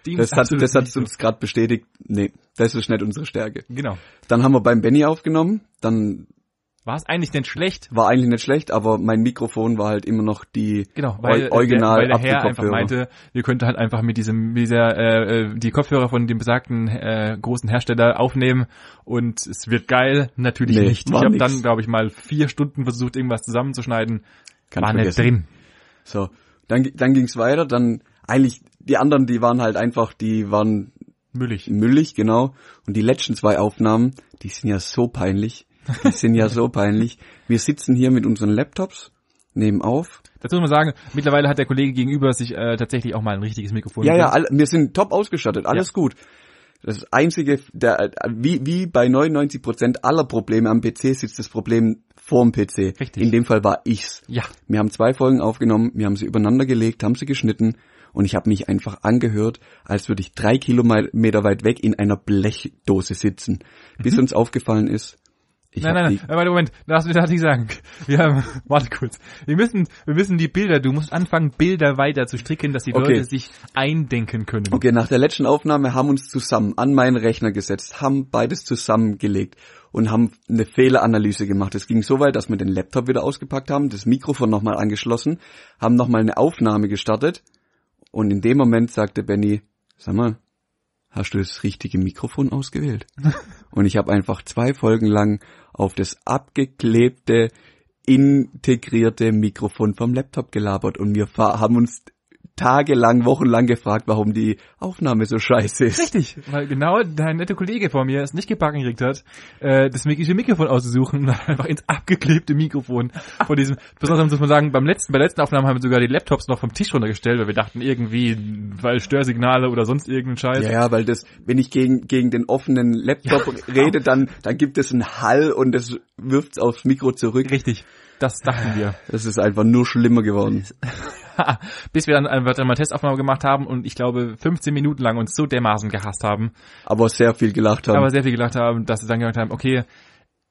Speaker 2: Dem
Speaker 1: Das hat, das hat
Speaker 2: nicht so.
Speaker 1: uns gerade bestätigt. Nee, das ist nicht unsere Stärke.
Speaker 2: Genau.
Speaker 1: Dann haben wir beim Benny aufgenommen. Dann
Speaker 2: War es eigentlich denn schlecht?
Speaker 1: War eigentlich nicht schlecht, aber mein Mikrofon war halt immer noch die
Speaker 2: Genau, weil,
Speaker 1: Or- original
Speaker 2: der, weil der Herr einfach meinte, ihr könnt halt einfach mit diesem, mit dieser, äh, äh, die Kopfhörer von dem besagten äh, großen Hersteller aufnehmen und es wird geil. Natürlich
Speaker 1: Nee,
Speaker 2: nicht. Ich habe dann, glaube ich, mal vier Stunden versucht, irgendwas zusammenzuschneiden.
Speaker 1: Kann
Speaker 2: war
Speaker 1: ich
Speaker 2: nicht drin.
Speaker 1: So, dann, dann ging's weiter, dann eigentlich die anderen, die waren halt einfach, die waren
Speaker 2: Müllig.
Speaker 1: müllig, genau. Und die letzten zwei Aufnahmen, die sind ja so peinlich. Die sind ja so peinlich. Wir sitzen hier mit unseren Laptops, nehmen auf.
Speaker 2: Dazu muss man sagen, mittlerweile hat der Kollege gegenüber sich äh, tatsächlich auch mal ein richtiges Mikrofon.
Speaker 1: Ja, ja, alle, wir sind top ausgestattet, alles gut. Das einzige, der, wie, wie bei 99 Prozent aller Probleme am PC sitzt das Problem vorm PC.
Speaker 2: Richtig.
Speaker 1: In dem Fall war ich's.
Speaker 2: Ja.
Speaker 1: Wir haben zwei Folgen aufgenommen, wir haben sie übereinander gelegt, haben sie geschnitten und ich habe mich einfach angehört, als würde ich drei Kilometer weit weg in einer Blechdose sitzen. Bis uns aufgefallen ist, ich
Speaker 2: nein, nein, nein, warte, Moment, das darf ich nicht sagen. Wir haben, warte kurz. Wir müssen, wir müssen die Bilder, du musst anfangen, Bilder weiter zu stricken, dass die
Speaker 1: Okay.
Speaker 2: Leute sich eindenken können.
Speaker 1: Okay, nach der letzten Aufnahme haben uns zusammen an meinen Rechner gesetzt, haben beides zusammengelegt und haben eine Fehleranalyse gemacht. Es ging so weit, dass wir den Laptop wieder ausgepackt haben, das Mikrofon nochmal angeschlossen, haben nochmal eine Aufnahme gestartet und in dem Moment sagte Benny, sag mal, hast du das richtige Mikrofon ausgewählt? und ich habe einfach zwei Folgen lang auf das abgeklebte, integrierte Mikrofon vom Laptop gelabert. Und wir haben uns tagelang, wochenlang gefragt, warum die Aufnahme so scheiße ist.
Speaker 2: Richtig, weil genau dein netter Kollege vor mir es nicht gebacken gekriegt hat, äh, das mikrische Mikrofon auszusuchen und einfach ins abgeklebte Mikrofon von diesem, besonders muss man sagen, beim letzten, bei der letzten Aufnahme haben wir sogar die Laptops noch vom Tisch runtergestellt, weil wir dachten irgendwie, weil Störsignale oder sonst irgendein Scheiß.
Speaker 1: Ja, ja, weil das, wenn ich gegen, gegen den offenen Laptop rede, dann, dann gibt es einen Hall und das wirft's aufs Mikro zurück.
Speaker 2: Richtig, das dachten wir.
Speaker 1: Das ist einfach nur schlimmer geworden.
Speaker 2: Bis wir dann einfach dann mal Testaufnahme gemacht haben und ich glaube 15 Minuten lang uns so dermaßen gehasst haben,
Speaker 1: Aber sehr viel gelacht haben.
Speaker 2: aber sehr viel gelacht haben, dass wir dann gesagt haben, okay,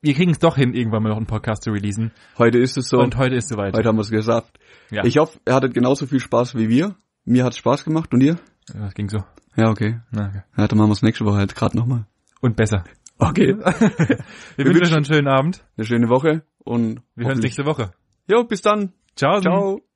Speaker 2: wir kriegen es doch hin, irgendwann mal noch einen Podcast zu releasen.
Speaker 1: Heute ist es so.
Speaker 2: Und heute ist soweit.
Speaker 1: Heute haben wir es geschafft.
Speaker 2: Ja.
Speaker 1: Ich hoffe, ihr hattet genauso viel Spaß wie wir. Mir hat's Spaß gemacht und ihr?
Speaker 2: Ja, das ging so.
Speaker 1: Ja, okay.
Speaker 2: Na, okay.
Speaker 1: Ja, dann machen wir es nächste Woche halt gerade nochmal.
Speaker 2: Und besser.
Speaker 1: Okay.
Speaker 2: Wir wünschen euch noch einen schönen Abend.
Speaker 1: Eine schöne Woche und
Speaker 2: Wir hören uns nächste Woche.
Speaker 1: Jo, bis dann.
Speaker 2: Ciao.
Speaker 1: Ciao.